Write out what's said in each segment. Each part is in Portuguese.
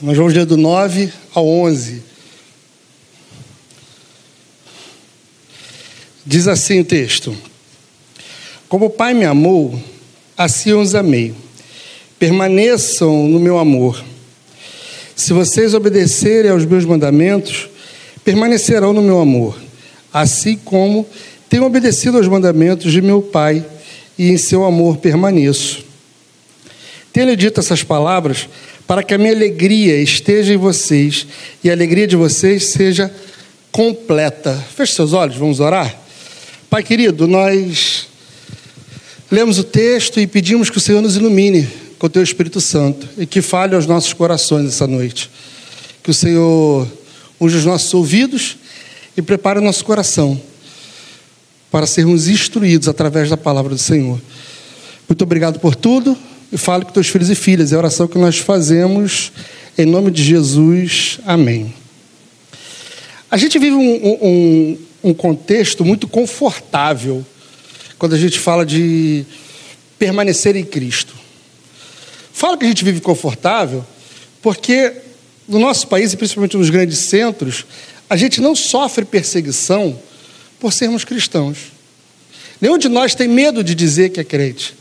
Nós vamos ler do 9 ao 11. Diz assim o texto: Como o Pai me amou, assim os amei. Permaneçam no meu amor. Se vocês obedecerem aos meus mandamentos, permanecerão no meu amor, assim como tenho obedecido aos mandamentos de meu Pai e em seu amor permaneço. Tenho dito essas palavras para que a minha alegria esteja em vocês e a alegria de vocês seja completa. Feche seus olhos, vamos orar? Pai querido, nós lemos o texto e pedimos que o Senhor nos ilumine com o teu Espírito Santo e que fale aos nossos corações essa noite. Que o Senhor unja os nossos ouvidos e prepare o nosso coração para sermos instruídos através da palavra do Senhor. Muito obrigado por tudo e fale com teus filhos e filhas. É a oração que nós fazemos em nome de Jesus. Amém. A gente vive um, um, um contexto muito confortável quando a gente fala de permanecer em Cristo. Fala que a gente vive confortável porque no nosso país, e principalmente nos grandes centros, a gente não sofre perseguição por sermos cristãos. Nenhum de nós tem medo de dizer que é crente.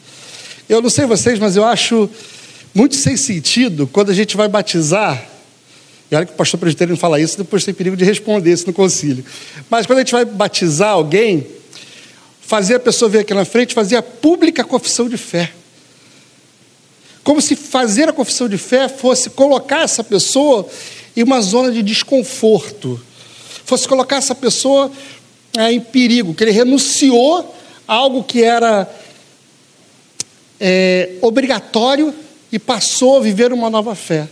Eu não sei vocês, mas eu acho muito sem sentido quando a gente vai batizar. E olha que o pastor presbiteriano fala isso, depois tem perigo de responder isso no concílio. Mas quando a gente vai batizar alguém, fazer a pessoa vir aqui na frente, fazer a pública confissão de fé. Como se fazer a confissão de fé fosse colocar essa pessoa em uma zona de desconforto, fosse colocar essa pessoa é, em perigo, que ele renunciou a algo que era é, obrigatório e passou a viver uma nova fé.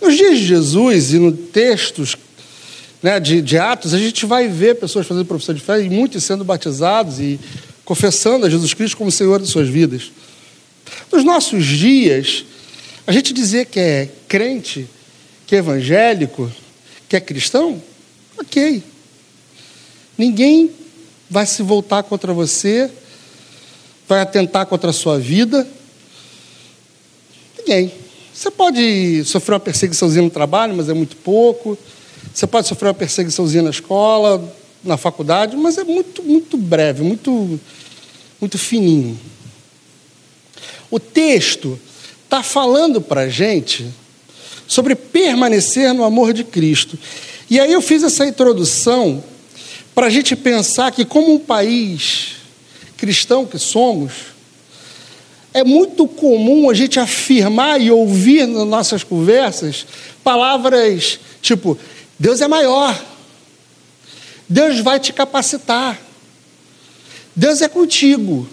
Nos dias de Jesus e no textos né, de, de, Atos, a gente vai ver pessoas fazendo profissão de fé e muitos sendo batizados e confessando a Jesus Cristo como Senhor de suas vidas. Nos nossos dias, a gente dizer que é crente, que é evangélico, que é cristão, ok. Ninguém vai se voltar contra você vai atentar contra a sua vida? Ninguém. Você pode sofrer uma perseguiçãozinha no trabalho, mas é muito pouco. Você pode sofrer uma perseguiçãozinha na escola, na faculdade, mas é muito, muito breve, muito, muito fininho. O texto está falando para a gente sobre permanecer no amor de Cristo. E aí eu fiz essa introdução para a gente pensar que, como um país cristão que somos, é muito comum a gente afirmar e ouvir nas nossas conversas palavras tipo: Deus é maior, Deus vai te capacitar, Deus é contigo.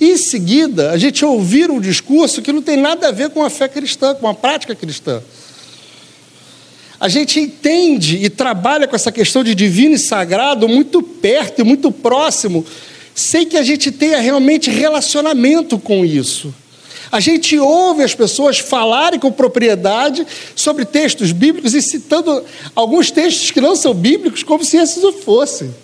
E em seguida, a gente ouvir um discurso que não tem nada a ver com a fé cristã, com a prática cristã. A gente entende e trabalha com essa questão de divino e sagrado muito perto e muito próximo, sem que a gente tenha realmente relacionamento com isso. A gente ouve as pessoas falarem com propriedade sobre textos bíblicos e citando alguns textos que não são bíblicos como se esses o fossem.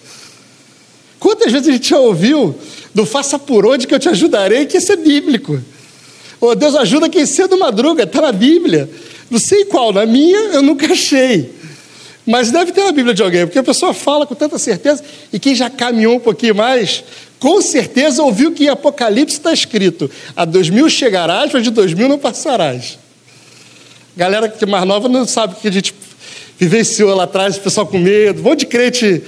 Quantas vezes a gente já ouviu do faça por onde que eu te ajudarei, que isso é bíblico. Ou Deus ajuda quem cedo madruga, está na Bíblia. Não sei qual, na minha eu nunca achei. Mas deve ter na Bíblia de alguém, porque a pessoa fala com tanta certeza, e quem já caminhou um pouquinho mais, com certeza ouviu que em Apocalipse está escrito: a dois mil chegarás, mas de dois mil não passarás. Galera que é mais nova não sabe o que a gente vivenciou lá atrás, o pessoal com medo, um monte de crente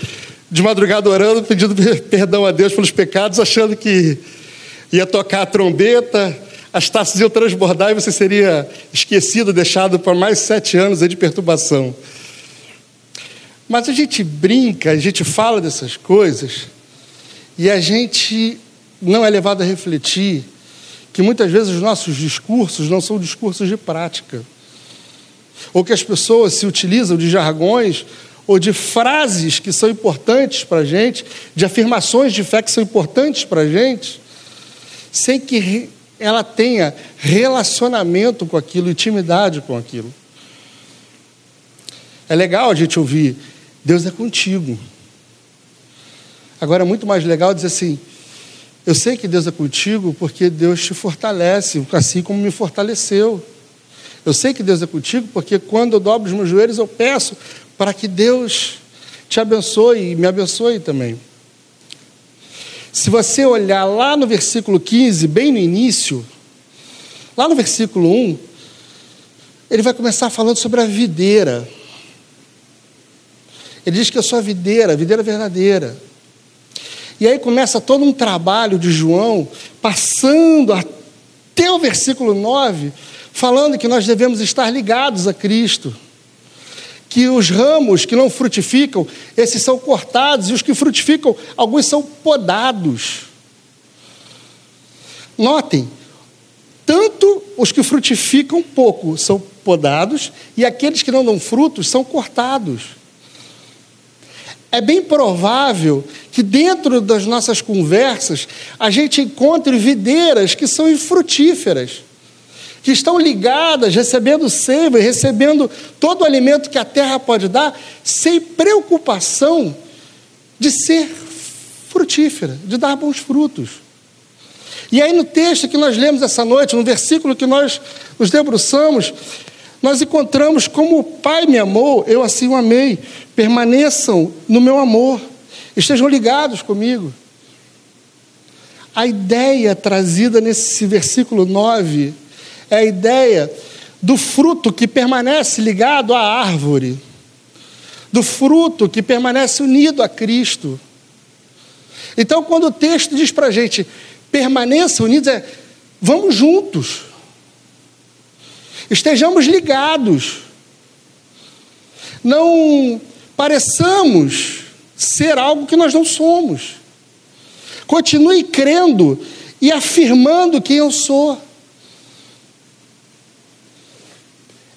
de madrugada orando, pedindo perdão a Deus pelos pecados, achando que ia tocar a trombeta, as taças iam transbordar e você seria esquecido, deixado por mais sete anos de perturbação. Mas a gente brinca, a gente fala dessas coisas e a gente não é levado a refletir que muitas vezes os nossos discursos não são discursos de prática. Ou que as pessoas se utilizam de jargões ou de frases que são importantes para a gente, de afirmações de fé que são importantes para a gente, sem que ela tenha relacionamento com aquilo, intimidade com aquilo. É legal a gente ouvir, Deus é contigo. Agora é muito mais legal dizer assim, eu sei que Deus é contigo porque Deus te fortalece, assim como me fortaleceu. Eu sei que Deus é contigo, porque quando eu dobro os meus joelhos, eu peço para que Deus te abençoe e me abençoe também. Se você olhar lá no versículo 15, bem no início, lá no versículo 1, ele vai começar falando sobre a videira. Ele diz que eu sou a videira, a videira verdadeira. E aí começa todo um trabalho de João, passando até o versículo 9, falando que nós devemos estar ligados a Cristo. Que os ramos que não frutificam, esses são cortados, e os que frutificam, alguns são podados. Notem, tanto os que frutificam pouco são podados, e aqueles que não dão frutos são cortados. É bem provável que dentro das nossas conversas a gente encontre videiras que são infrutíferas, que estão ligadas, recebendo seiva recebendo todo o alimento que a terra pode dar, sem preocupação de ser frutífera, de dar bons frutos. E aí no texto que nós lemos essa noite, no versículo que nós nos debruçamos, nós encontramos como o Pai me amou, eu assim o amei. Permaneçam no meu amor, estejam ligados comigo. A ideia trazida nesse versículo 9 é a ideia do fruto que permanece ligado à árvore, do fruto que permanece unido a Cristo. Então, quando o texto diz para a gente, permaneça unidos, é vamos juntos. Estejamos ligados. Não pareçamos ser algo que nós não somos. Continue crendo e afirmando quem eu sou.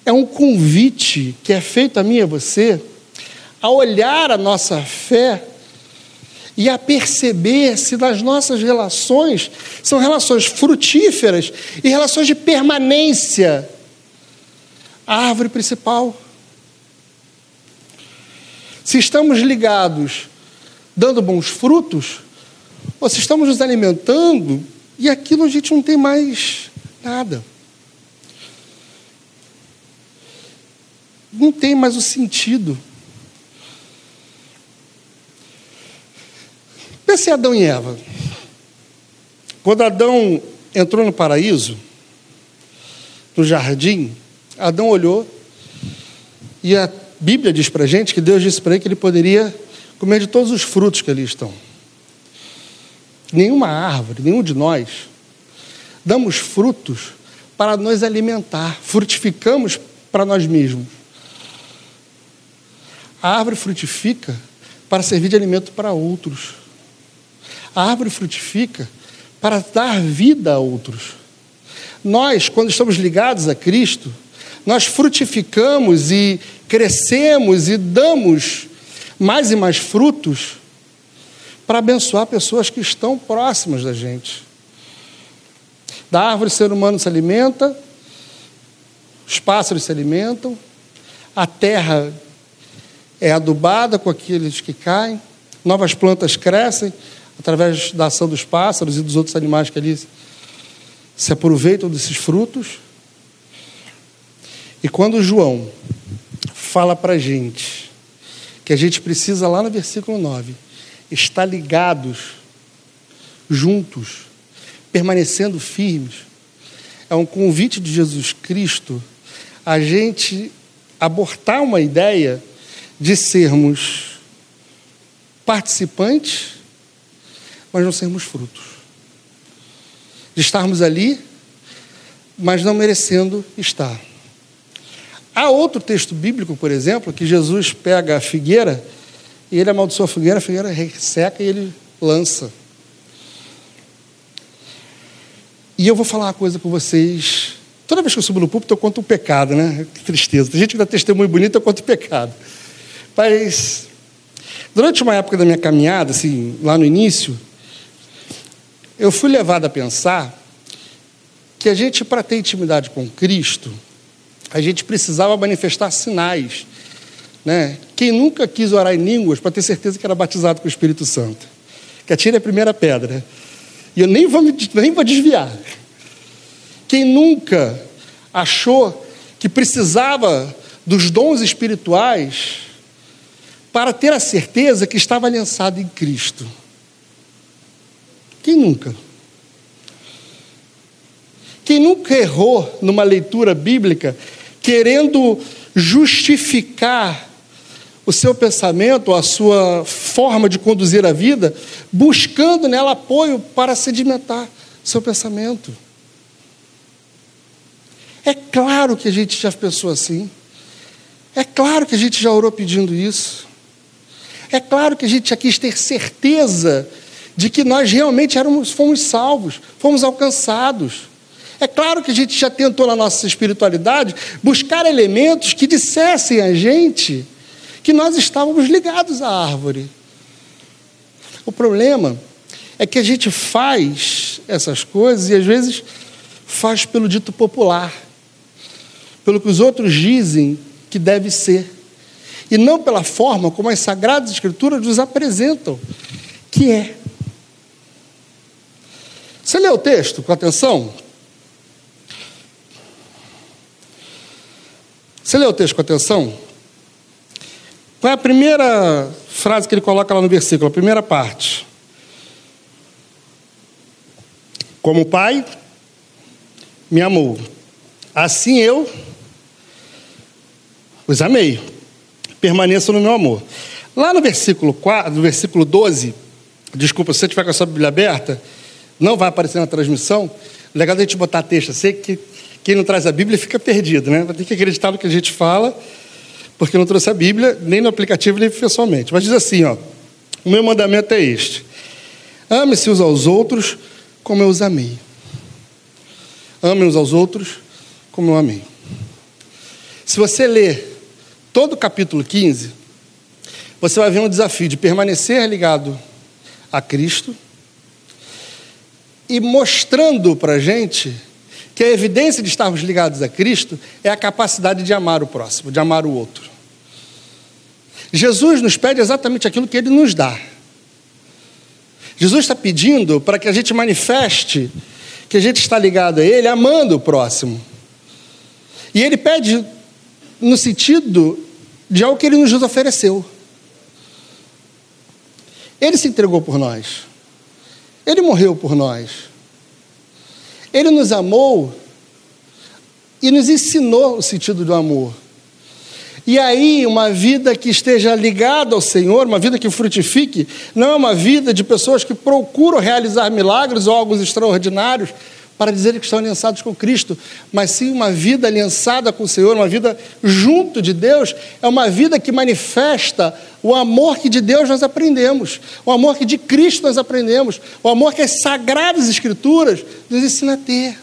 É um convite que é feito a mim e a você a olhar a nossa fé e a perceber se nas nossas relações são relações frutíferas e relações de permanência a árvore principal. Se estamos ligados, dando bons frutos, ou se estamos nos alimentando e aquilo a gente não tem mais nada. Não tem mais o sentido. Pense em Adão e Eva. Quando Adão entrou no paraíso, no jardim, Adão olhou e a Bíblia diz para gente que Deus disse para ele que ele poderia comer de todos os frutos que ali estão. Nenhuma árvore, nenhum de nós, damos frutos para nos alimentar, frutificamos para nós mesmos. A árvore frutifica para servir de alimento para outros. A árvore frutifica para dar vida a outros. Nós, quando estamos ligados a Cristo, nós frutificamos e crescemos e damos mais e mais frutos para abençoar pessoas que estão próximas da gente. Da árvore, o ser humano se alimenta, os pássaros se alimentam, a terra é adubada com aqueles que caem, novas plantas crescem através da ação dos pássaros e dos outros animais que ali se aproveitam desses frutos. E quando João fala para a gente que a gente precisa, lá no versículo 9, estar ligados, juntos, permanecendo firmes, é um convite de Jesus Cristo a gente abortar uma ideia de sermos participantes, mas não sermos frutos. De estarmos ali, mas não merecendo estar. Há outro texto bíblico, por exemplo, que Jesus pega a figueira e ele amaldiçoa a figueira, a figueira resseca e ele lança. E eu vou falar uma coisa com vocês. Toda vez que eu subo no púlpito, eu conto um pecado, né? Que tristeza. Tem gente que dá testemunho bonito, eu conto o pecado. Mas, durante uma época da minha caminhada, assim, lá no início, eu fui levado a pensar que a gente, para ter intimidade com Cristo, a gente precisava manifestar sinais. Né? Quem nunca quis orar em línguas para ter certeza que era batizado com o Espírito Santo? Que atire a primeira pedra. E eu nem vou, nem vou desviar. Quem nunca achou que precisava dos dons espirituais para ter a certeza que estava aliançado em Cristo. Quem nunca? Quem nunca errou numa leitura bíblica querendo justificar o seu pensamento, a sua forma de conduzir a vida, buscando nela apoio para sedimentar seu pensamento? É claro que a gente já pensou assim. É claro que a gente já orou pedindo isso. É claro que a gente já quis ter certeza de que nós realmente éramos, fomos salvos, fomos alcançados. É claro que a gente já tentou na nossa espiritualidade buscar elementos que dissessem a gente que nós estávamos ligados à árvore. O problema é que a gente faz essas coisas e às vezes faz pelo dito popular pelo que os outros dizem que deve ser, e não pela forma como as Sagradas Escrituras nos apresentam, que é. Você lê o texto com atenção? Você lê o texto com atenção? Qual é a primeira frase que ele coloca lá no versículo, a primeira parte? Como o Pai me amou, assim eu os amei. Permaneçam no meu amor. Lá no versículo 4, no versículo 12, desculpa, se você tiver com a sua Bíblia aberta, não vai aparecer na transmissão. Legal a gente botar texto sei que quem não traz a Bíblia fica perdido, né? Vai ter que acreditar no que a gente fala, porque não trouxe a Bíblia, nem no aplicativo, nem pessoalmente. Mas diz assim, ó: O meu mandamento é este: Ame-se uns aos outros como eu os amei. Ame uns aos outros como eu amei. Se você ler todo o capítulo 15, você vai ver um desafio de permanecer ligado a Cristo e mostrando para a gente que a evidência de estarmos ligados a Cristo é a capacidade de amar o próximo, de amar o outro. Jesus nos pede exatamente aquilo que ele nos dá. Jesus está pedindo para que a gente manifeste que a gente está ligado a Ele amando o próximo. E Ele pede no sentido de algo que ele nos ofereceu. Ele se entregou por nós. Ele morreu por nós. Ele nos amou e nos ensinou o sentido do amor. E aí, uma vida que esteja ligada ao Senhor, uma vida que frutifique, não é uma vida de pessoas que procuram realizar milagres ou algo extraordinários, para dizer que estão aliançados com Cristo, mas sim uma vida aliançada com o Senhor, uma vida junto de Deus, é uma vida que manifesta o amor que de Deus nós aprendemos, o amor que de Cristo nós aprendemos, o amor que as sagradas Escrituras nos ensinam a ter.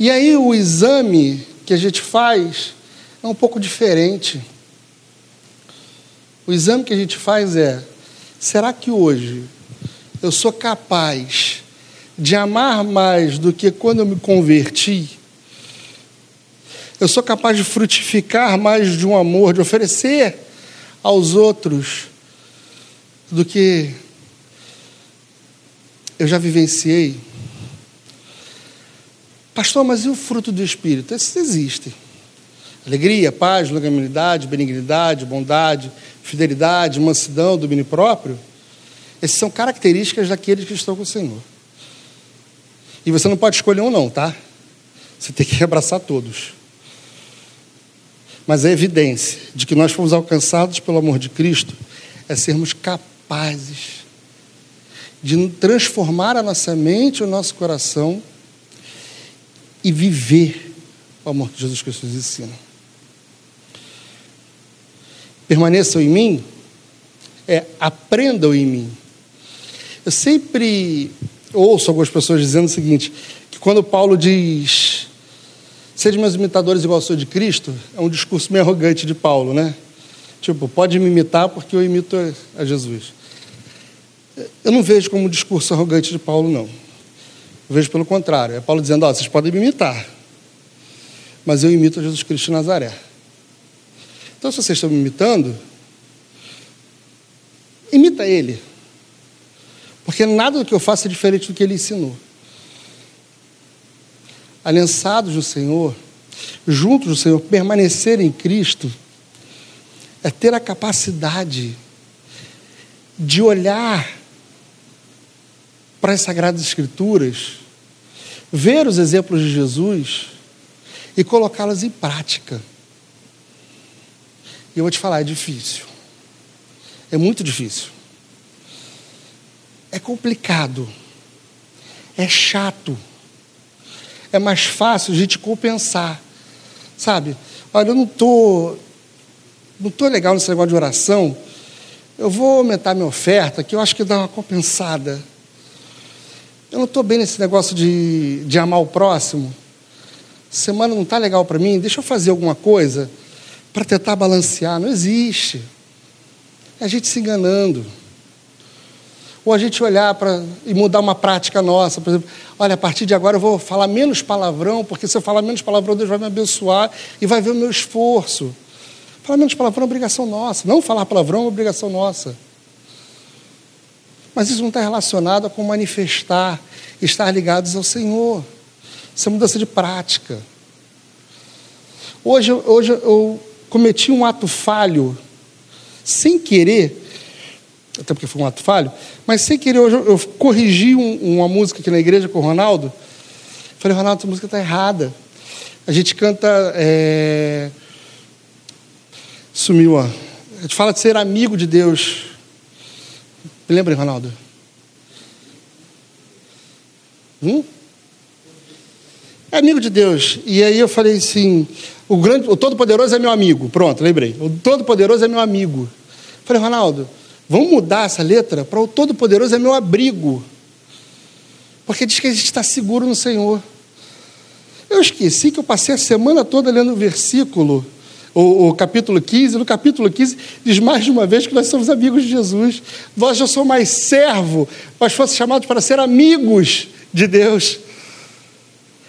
E aí o exame que a gente faz é um pouco diferente. O exame que a gente faz é: será que hoje eu sou capaz de amar mais do que quando eu me converti, eu sou capaz de frutificar mais de um amor, de oferecer aos outros do que eu já vivenciei. Pastor, mas e o fruto do Espírito? Esses existem. Alegria, paz, longanimidade, benignidade, bondade, fidelidade, mansidão, domínio próprio. Essas são características daqueles que estão com o Senhor. E você não pode escolher um, não, tá? Você tem que abraçar todos. Mas a evidência de que nós fomos alcançados pelo amor de Cristo é sermos capazes de transformar a nossa mente, o nosso coração e viver o amor que Jesus Cristo nos ensina. Permaneçam em mim, é aprendam em mim. Eu sempre ouço algumas pessoas dizendo o seguinte: que quando Paulo diz, sejam meus imitadores igual sou de Cristo, é um discurso meio arrogante de Paulo, né? Tipo, pode me imitar porque eu imito a Jesus. Eu não vejo como um discurso arrogante de Paulo, não. Eu vejo pelo contrário. É Paulo dizendo: ó, vocês podem me imitar, mas eu imito a Jesus Cristo de Nazaré. Então, se vocês estão me imitando, imita ele. Porque nada do que eu faço é diferente do que ele ensinou. aliançados no Senhor, juntos no Senhor, permanecer em Cristo, é ter a capacidade de olhar para as Sagradas Escrituras, ver os exemplos de Jesus e colocá-los em prática. E eu vou te falar, é difícil. É muito difícil. É complicado. É chato. É mais fácil a gente compensar. Sabe? Olha, eu não estou não tô legal nesse negócio de oração. Eu vou aumentar minha oferta, que eu acho que dá uma compensada. Eu não estou bem nesse negócio de, de amar o próximo. Semana não está legal para mim, deixa eu fazer alguma coisa para tentar balancear. Não existe. É a gente se enganando. Ou a gente olhar para e mudar uma prática nossa. Por exemplo, olha, a partir de agora eu vou falar menos palavrão, porque se eu falar menos palavrão, Deus vai me abençoar e vai ver o meu esforço. Falar menos palavrão é obrigação nossa. Não falar palavrão é obrigação nossa. Mas isso não está relacionado com manifestar, estar ligados ao Senhor. Isso é mudança de prática. Hoje, hoje eu cometi um ato falho, sem querer, até porque foi um ato falho, mas sem querer, hoje eu, corrigi um, uma música aqui na igreja com o Ronaldo. Falei, Ronaldo, essa música está errada. A gente canta. É... Sumiu, ó. A gente fala de ser amigo de Deus. Me lembra, Ronaldo? Hum? É amigo de Deus. E aí eu falei assim: o, grande, o Todo-Poderoso é meu amigo. Pronto, lembrei. O Todo-Poderoso é meu amigo. Falei, Ronaldo, vamos mudar essa letra para o Todo-Poderoso é meu abrigo. Porque diz que a gente está seguro no Senhor. Eu esqueci que eu passei a semana toda lendo o versículo o, o, capítulo 15, no capítulo 15 diz mais de uma vez que nós somos amigos de Jesus. Vós já sou mais servo, mas fosse chamados para ser amigos de Deus.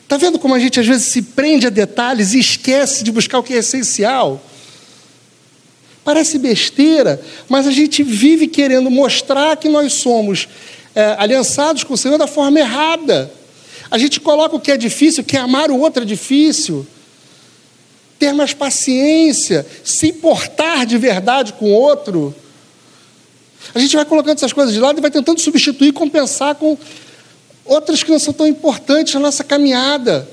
Está vendo como a gente às vezes se prende a detalhes e esquece de buscar o que é essencial? Parece besteira, mas a gente vive querendo mostrar que nós somos é, aliançados com o Senhor da forma errada. A gente coloca o que é difícil, que amar o outro é difícil ter mais paciência, se importar de verdade com o outro. A gente vai colocando essas coisas de lado e vai tentando substituir, compensar com outras que não são tão importantes na nossa caminhada.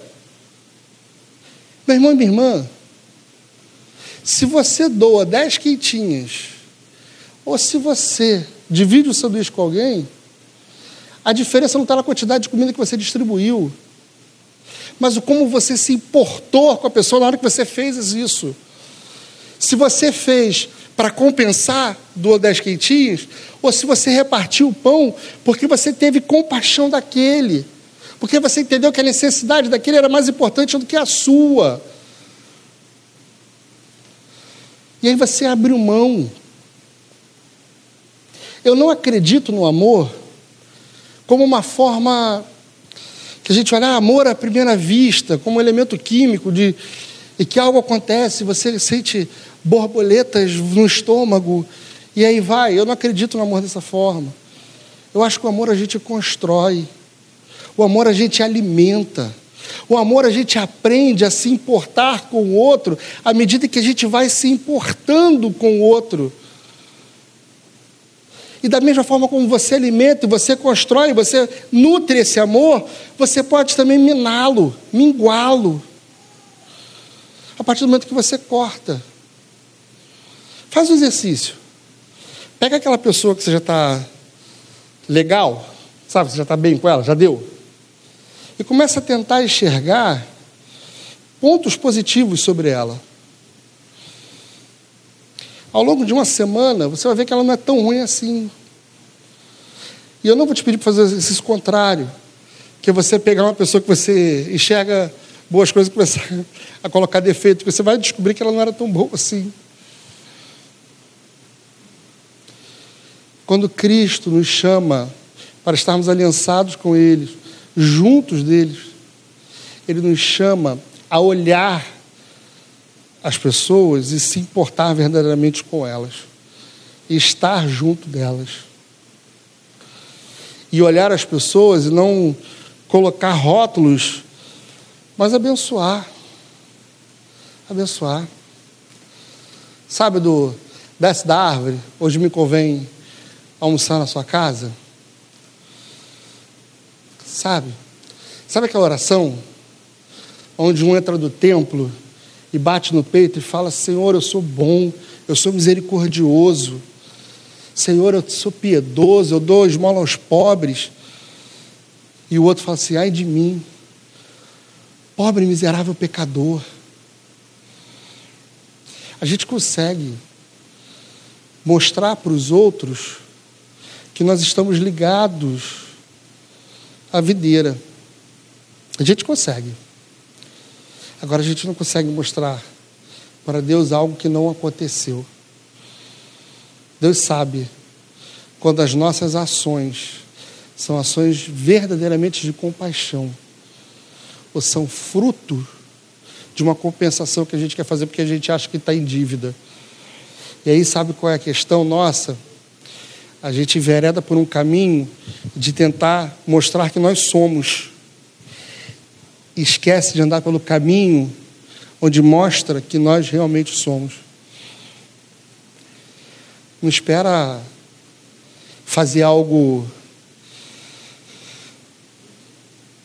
Meu irmão e minha irmã, se você doa dez quentinhas, ou se você divide o sanduíche com alguém, a diferença não está na quantidade de comida que você distribuiu, mas o como você se importou com a pessoa na hora que você fez isso. Se você fez para compensar, doou dez quentinhos, ou se você repartiu o pão porque você teve compaixão daquele, porque você entendeu que a necessidade daquele era mais importante do que a sua. E aí você abriu mão. Eu não acredito no amor como uma forma que a gente olha ah, amor à primeira vista, como um elemento químico de e que algo acontece, você sente borboletas no estômago e aí vai. Eu não acredito no amor dessa forma. Eu acho que o amor a gente constrói. O amor a gente alimenta. O amor a gente aprende a se importar com o outro à medida que a gente vai se importando com o outro. E da mesma forma como você alimenta, você constrói, você nutre esse amor, você pode também miná-lo, minguá-lo. A partir do momento que você corta. Faz um exercício. Pega aquela pessoa que você já está legal, sabe, você já está bem com ela, já deu. E começa a tentar enxergar pontos positivos sobre ela. Ao longo de uma semana, você vai ver que ela não é tão ruim assim. E eu não vou te pedir para fazer exercício contrário, que você pegar uma pessoa que você enxerga boas coisas e começar a colocar defeito, porque você vai descobrir que ela não era tão boa assim. Quando Cristo nos chama para estarmos aliançados com Ele, juntos deles, Ele nos chama a olhar as pessoas e se importar verdadeiramente com elas, e estar junto delas. E olhar as pessoas e não colocar rótulos mas abençoar. Abençoar. Sabe do desce da árvore, hoje me convém almoçar na sua casa? Sabe? Sabe aquela oração onde um entra do templo e bate no peito e fala: Senhor, eu sou bom, eu sou misericordioso. Senhor, eu sou piedoso, eu dou esmola aos pobres. E o outro fala assim: ai de mim, pobre, miserável pecador. A gente consegue mostrar para os outros que nós estamos ligados à videira. A gente consegue. Agora a gente não consegue mostrar para Deus algo que não aconteceu. Deus sabe quando as nossas ações são ações verdadeiramente de compaixão ou são fruto de uma compensação que a gente quer fazer porque a gente acha que está em dívida. E aí, sabe qual é a questão nossa? A gente vereda por um caminho de tentar mostrar que nós somos. Esquece de andar pelo caminho onde mostra que nós realmente somos. Não espera fazer algo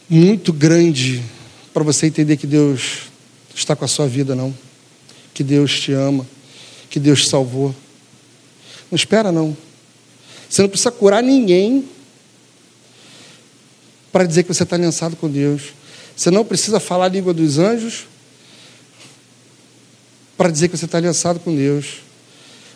muito grande para você entender que Deus está com a sua vida, não. Que Deus te ama, que Deus te salvou. Não espera, não. Você não precisa curar ninguém para dizer que você está aliançado com Deus. Você não precisa falar a língua dos anjos para dizer que você está aliançado com Deus.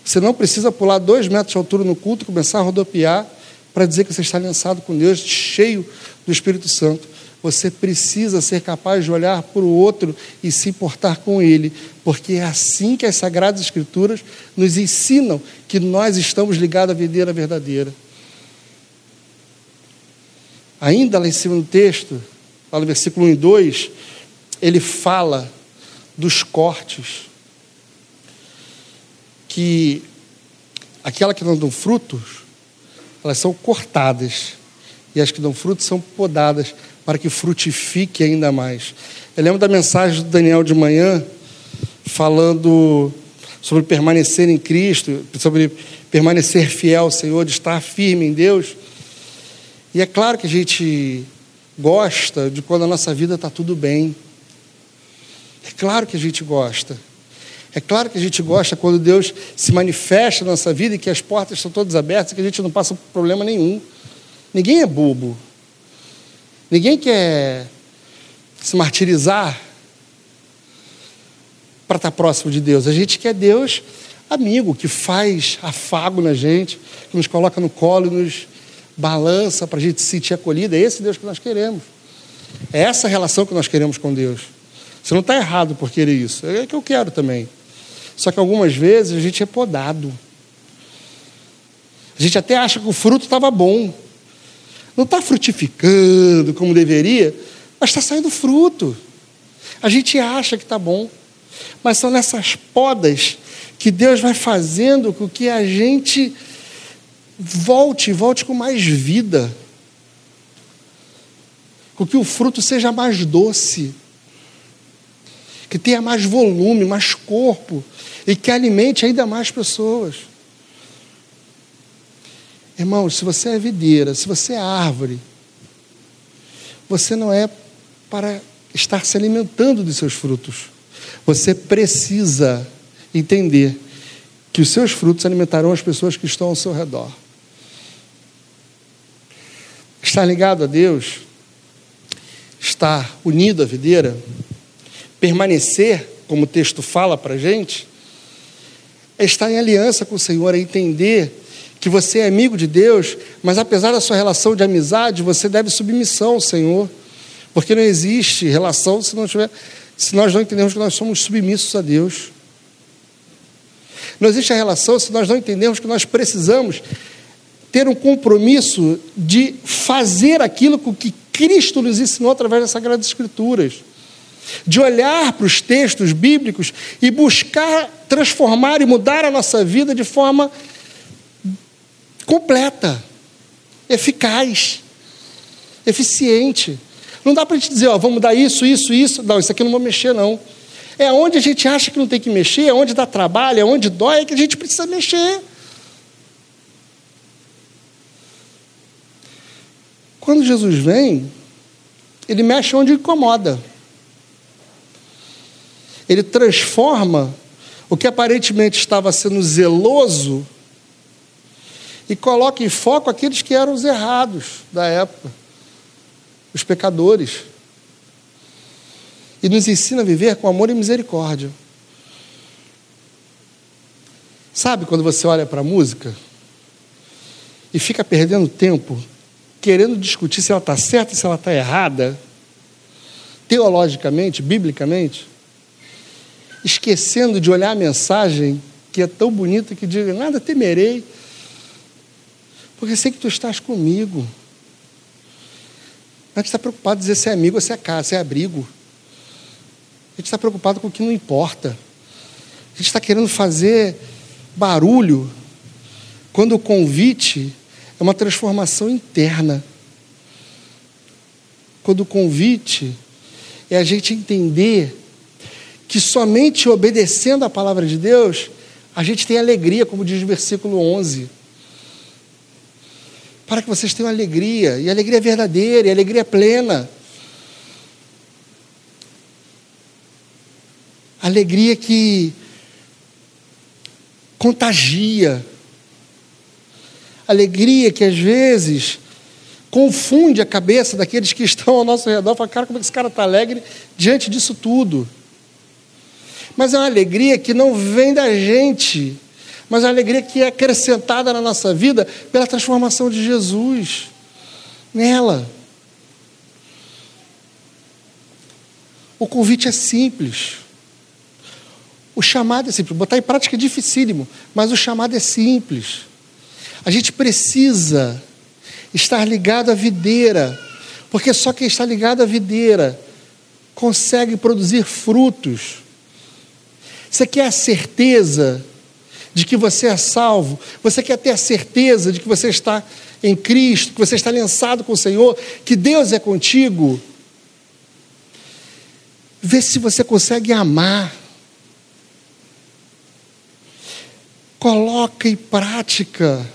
Você não precisa pular dois metros de altura no culto e começar a rodopiar para dizer que você está aliançado com Deus, cheio do Espírito Santo. Você precisa ser capaz de olhar para o outro e se importar com ele, porque é assim que as Sagradas Escrituras nos ensinam que nós estamos ligados à videira verdadeira. Ainda lá em cima do texto, lá no versículo 1 e 2, ele fala dos cortes que aquela que não dão frutos, elas são cortadas, e as que dão frutos são podadas, para que frutifique ainda mais. Eu lembro da mensagem do Daniel de manhã, falando sobre permanecer em Cristo, sobre permanecer fiel ao Senhor, de estar firme em Deus. E é claro que a gente gosta de quando a nossa vida está tudo bem. É claro que a gente gosta. É claro que a gente gosta quando Deus se manifesta na nossa vida e que as portas estão todas abertas e que a gente não passa por problema nenhum. Ninguém é bobo. Ninguém quer se martirizar para estar próximo de Deus. A gente quer Deus amigo, que faz afago na gente, que nos coloca no colo, nos balança para a gente se sentir acolhida. É esse Deus que nós queremos. É essa relação que nós queremos com Deus. Você não está errado por querer isso. É que eu quero também. Só que algumas vezes a gente é podado. A gente até acha que o fruto estava bom. Não está frutificando como deveria, mas está saindo fruto. A gente acha que está bom. Mas são nessas podas que Deus vai fazendo com que a gente volte, volte com mais vida. Com que o fruto seja mais doce. Que tenha mais volume, mais corpo e que alimente ainda mais pessoas. Irmãos, se você é videira, se você é árvore, você não é para estar se alimentando dos seus frutos. Você precisa entender que os seus frutos alimentarão as pessoas que estão ao seu redor. Estar ligado a Deus, estar unido à videira, permanecer, como o texto fala para a gente, é estar em aliança com o Senhor, é entender que você é amigo de Deus, mas apesar da sua relação de amizade, você deve submissão ao Senhor, porque não existe relação se, não tiver, se nós não entendemos que nós somos submissos a Deus. Não existe a relação se nós não entendemos que nós precisamos ter um compromisso de fazer aquilo que Cristo nos ensinou através das Sagradas Escrituras de olhar para os textos bíblicos e buscar transformar e mudar a nossa vida de forma completa, eficaz, eficiente. Não dá para a gente dizer, ó, vamos mudar isso, isso, isso. Não, isso aqui eu não vou mexer, não. É onde a gente acha que não tem que mexer, é onde dá trabalho, é onde dói, é que a gente precisa mexer. Quando Jesus vem, ele mexe onde incomoda. Ele transforma o que aparentemente estava sendo zeloso e coloca em foco aqueles que eram os errados da época, os pecadores. E nos ensina a viver com amor e misericórdia. Sabe quando você olha para a música e fica perdendo tempo querendo discutir se ela está certa, se ela está errada, teologicamente, biblicamente, esquecendo de olhar a mensagem que é tão bonita que diga: nada temerei, porque sei que tu estás comigo. A gente está preocupado em dizer se é amigo ou se é casa, se é abrigo. A gente está preocupado com o que não importa. A gente está querendo fazer barulho quando o convite é uma transformação interna. Quando o convite é a gente entender que somente obedecendo a palavra de Deus, a gente tem alegria, como diz o versículo 11. Para que vocês tenham alegria, e alegria verdadeira, e alegria plena. Alegria que contagia, alegria que às vezes confunde a cabeça daqueles que estão ao nosso redor. Fala, cara, como é que esse cara está alegre diante disso tudo? Mas é uma alegria que não vem da gente, mas uma alegria que é acrescentada na nossa vida pela transformação de Jesus nela. O convite é simples. O chamado é simples. Botar em prática é dificílimo, mas o chamado é simples. A gente precisa estar ligado à videira, porque só quem está ligado à videira consegue produzir frutos. Você quer a certeza de que você é salvo? Você quer ter a certeza de que você está em Cristo, que você está lançado com o Senhor, que Deus é contigo? Vê se você consegue amar. Coloca em prática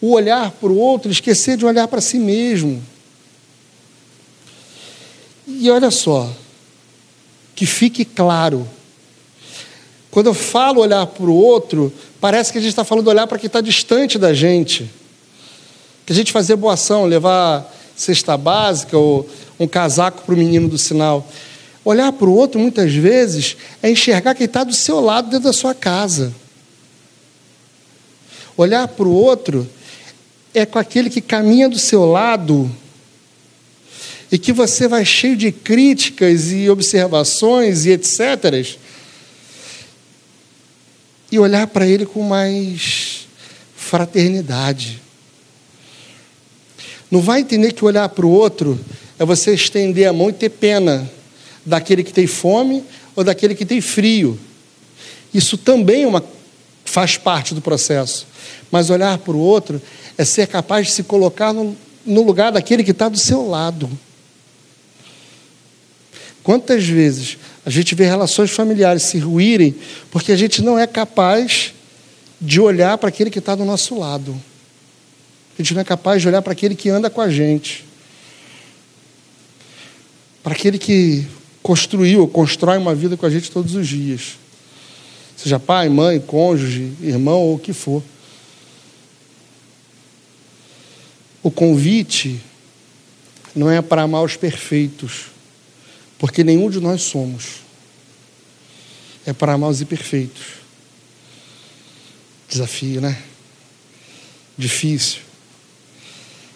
o olhar para o outro, esquecer de olhar para si mesmo. E olha só, que fique claro, quando eu falo olhar para o outro, parece que a gente está falando olhar para quem está distante da gente. Que a gente fazer boa ação, levar cesta básica ou um casaco para o menino do sinal. Olhar para o outro, muitas vezes, é enxergar quem está do seu lado dentro da sua casa. Olhar para o outro é com aquele que caminha do seu lado e que você vai cheio de críticas e observações e etc. E olhar para ele com mais fraternidade. Não vai entender que olhar para o outro é você estender a mão e ter pena daquele que tem fome ou daquele que tem frio. Isso também é uma, faz parte do processo. Mas olhar para o outro é ser capaz de se colocar no, no lugar daquele que está do seu lado. Quantas vezes a gente vê relações familiares se ruírem porque a gente não é capaz de olhar para aquele que está do nosso lado. A gente não é capaz de olhar para aquele que anda com a gente. Para aquele que construiu, constrói uma vida com a gente todos os dias. Seja pai, mãe, cônjuge, irmão ou o que for. O convite não é para amar os perfeitos, porque nenhum de nós somos. É para amar os imperfeitos. Desafio, né? Difícil.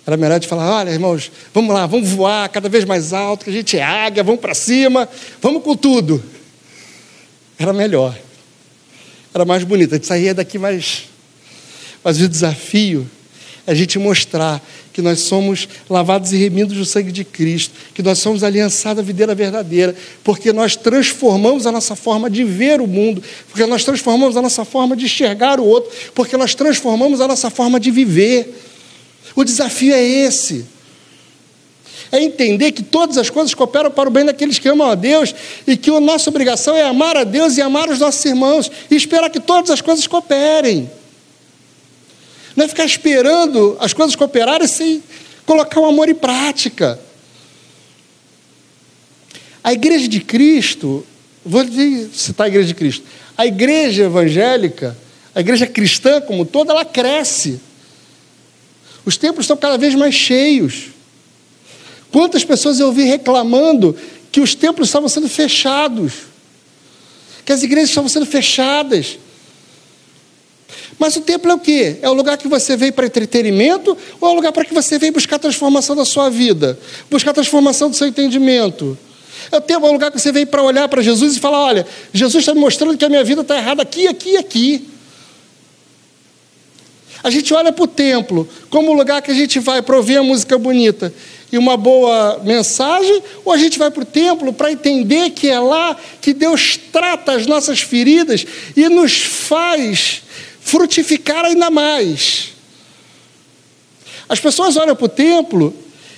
Era melhor de falar: olha, irmãos, vamos lá, vamos voar cada vez mais alto, que a gente é águia, vamos para cima, vamos com tudo. Era melhor. Era mais bonito. A gente saía daqui mais. Mas o desafio a gente mostrar que nós somos lavados e remidos do sangue de Cristo, que nós somos aliançados à videira verdadeira, porque nós transformamos a nossa forma de ver o mundo, porque nós transformamos a nossa forma de enxergar o outro, porque nós transformamos a nossa forma de viver. O desafio é esse. é entender que todas as coisas cooperam para o bem daqueles que amam a Deus e que a nossa obrigação é amar a Deus e amar os nossos irmãos e esperar que todas as coisas cooperem. Não é ficar esperando as coisas cooperarem sem colocar o amor em prática. A igreja de Cristo, vou citar a igreja de Cristo, a igreja evangélica, a igreja cristã como toda, ela cresce. Os templos estão cada vez mais cheios. Quantas pessoas eu vi reclamando que os templos estavam sendo fechados, que as igrejas estavam sendo fechadas. Mas o templo é o quê? É o lugar que você veio para entretenimento ou é o lugar para que você veio buscar a transformação da sua vida, buscar a transformação do seu entendimento? É o templo é o lugar que você veio para olhar para Jesus e falar: olha, Jesus está me mostrando que a minha vida está errada aqui, aqui e aqui. A gente olha para o templo como o lugar que a gente vai para ouvir a música bonita e uma boa mensagem, ou a gente vai para o templo para entender que é lá que Deus trata as nossas feridas e nos faz frutificar ainda mais. As pessoas olham para o templo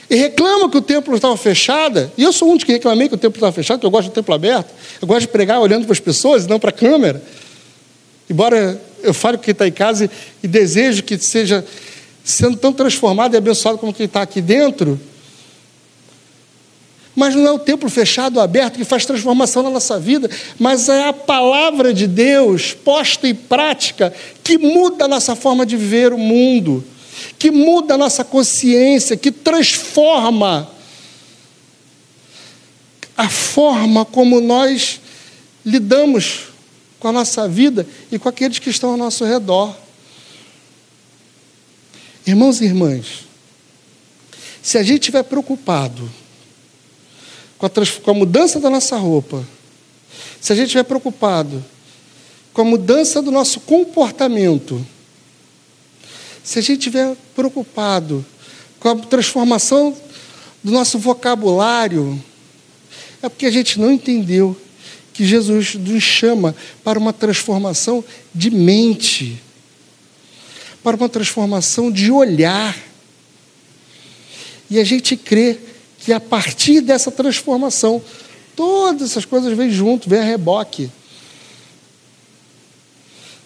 e reclamam que o templo estava fechado, e eu sou um dos que reclamei que o templo estava fechado, porque eu gosto do templo aberto, eu gosto de pregar olhando para as pessoas e não para a câmera. Embora eu fale com quem está em casa e desejo que seja sendo tão transformado e abençoado como quem está aqui dentro. Mas não é o templo fechado aberto que faz transformação na nossa vida, mas é a palavra de Deus posta em prática que muda a nossa forma de ver o mundo, que muda a nossa consciência, que transforma a forma como nós lidamos com a nossa vida e com aqueles que estão ao nosso redor. Irmãos e irmãs, se a gente estiver preocupado com a, com a mudança da nossa roupa, se a gente estiver preocupado com a mudança do nosso comportamento, se a gente estiver preocupado com a transformação do nosso vocabulário, é porque a gente não entendeu que Jesus nos chama para uma transformação de mente, para uma transformação de olhar. E a gente crê que a partir dessa transformação, todas essas coisas vêm junto, vêm a reboque.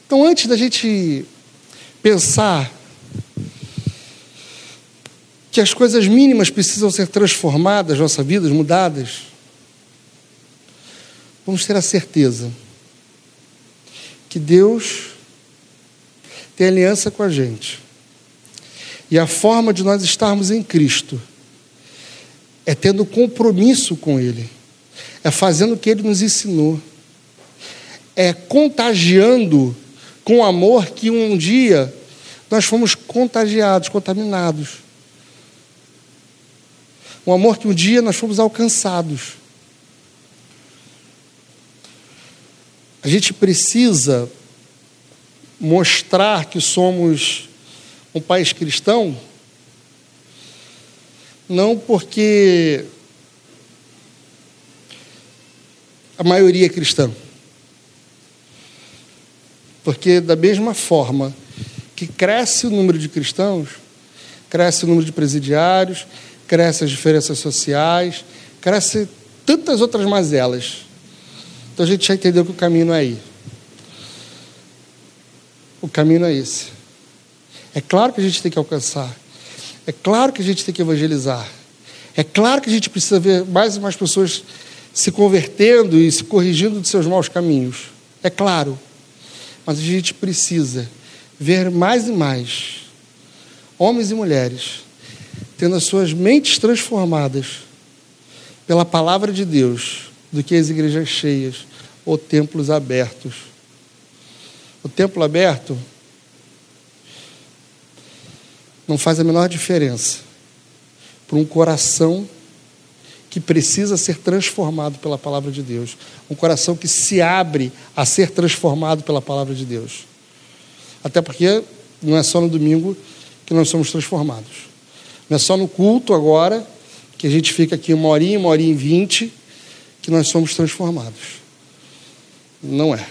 Então, antes da gente pensar que as coisas mínimas precisam ser transformadas, nossas vidas mudadas, vamos ter a certeza que Deus tem aliança com a gente. E a forma de nós estarmos em Cristo é tendo compromisso com Ele, é fazendo o que Ele nos ensinou, é contagiando com amor que um dia nós fomos contagiados, contaminados. Um amor que um dia nós fomos alcançados. A gente precisa mostrar que somos um país cristão, não porque a maioria é cristã. Porque, da mesma forma que cresce o número de cristãos, cresce o número de presidiários, cresce as diferenças sociais, cresce tantas outras mazelas. Então a gente já entendeu que o caminho é aí. O caminho é esse. É claro que a gente tem que alcançar. É claro que a gente tem que evangelizar. É claro que a gente precisa ver mais e mais pessoas se convertendo e se corrigindo de seus maus caminhos. É claro. Mas a gente precisa ver mais e mais homens e mulheres tendo as suas mentes transformadas pela palavra de Deus do que as igrejas cheias ou templos abertos. O templo aberto não faz a menor diferença para um coração que precisa ser transformado pela palavra de Deus, um coração que se abre a ser transformado pela palavra de Deus. Até porque não é só no domingo que nós somos transformados. Não é só no culto agora, que a gente fica aqui uma horinha, uma horinha e vinte, que nós somos transformados. Não é.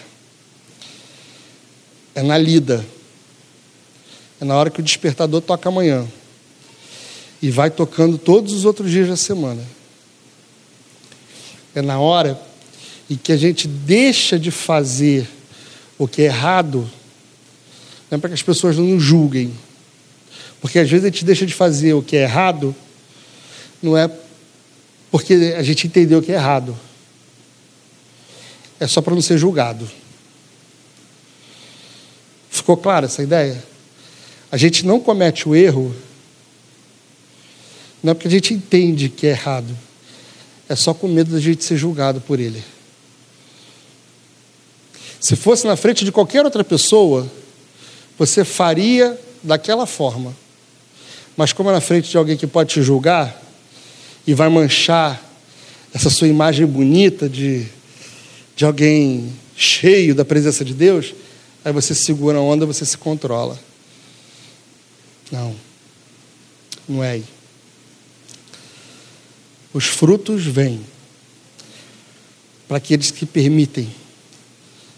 É na lida. É na hora que o despertador toca amanhã. e vai tocando todos os outros dias da semana. É na hora em que a gente deixa de fazer o que é errado, não é para que as pessoas não nos julguem. Porque às vezes a gente deixa de fazer o que é errado, não é porque a gente entendeu que é errado. É só para não ser julgado. Ficou clara essa ideia? A gente não comete o erro, não é porque a gente entende que é errado, é só com medo da gente ser julgado por ele. Se fosse na frente de qualquer outra pessoa, você faria daquela forma. Mas como é na frente de alguém que pode te julgar e vai manchar essa sua imagem bonita de, de alguém cheio da presença de Deus, aí você segura a onda, você se controla. Não, não é aí. Os frutos vêm para aqueles que permitem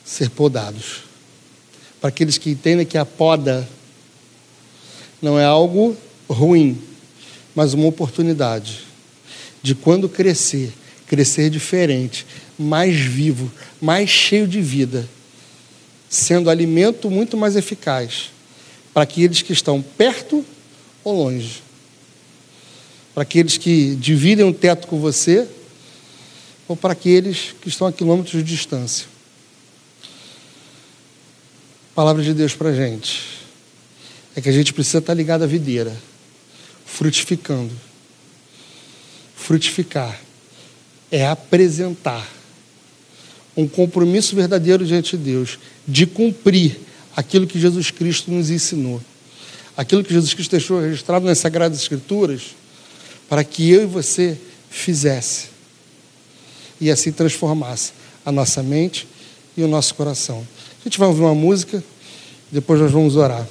ser podados. Para aqueles que entendem que a poda não é algo ruim, mas uma oportunidade de quando crescer, crescer diferente, mais vivo, mais cheio de vida, sendo alimento muito mais eficaz para aqueles que estão perto ou longe. Para aqueles que dividem um teto com você, ou para aqueles que estão a quilômetros de distância. palavra de Deus para a gente é que a gente precisa estar ligado à videira, frutificando. Frutificar é apresentar um compromisso verdadeiro diante de Deus, de cumprir aquilo que Jesus Cristo nos ensinou, aquilo que Jesus Cristo deixou registrado nas Sagradas Escrituras, para que eu e você fizesse e assim transformasse a nossa mente e o nosso coração. A gente vai ouvir uma música, depois nós vamos orar.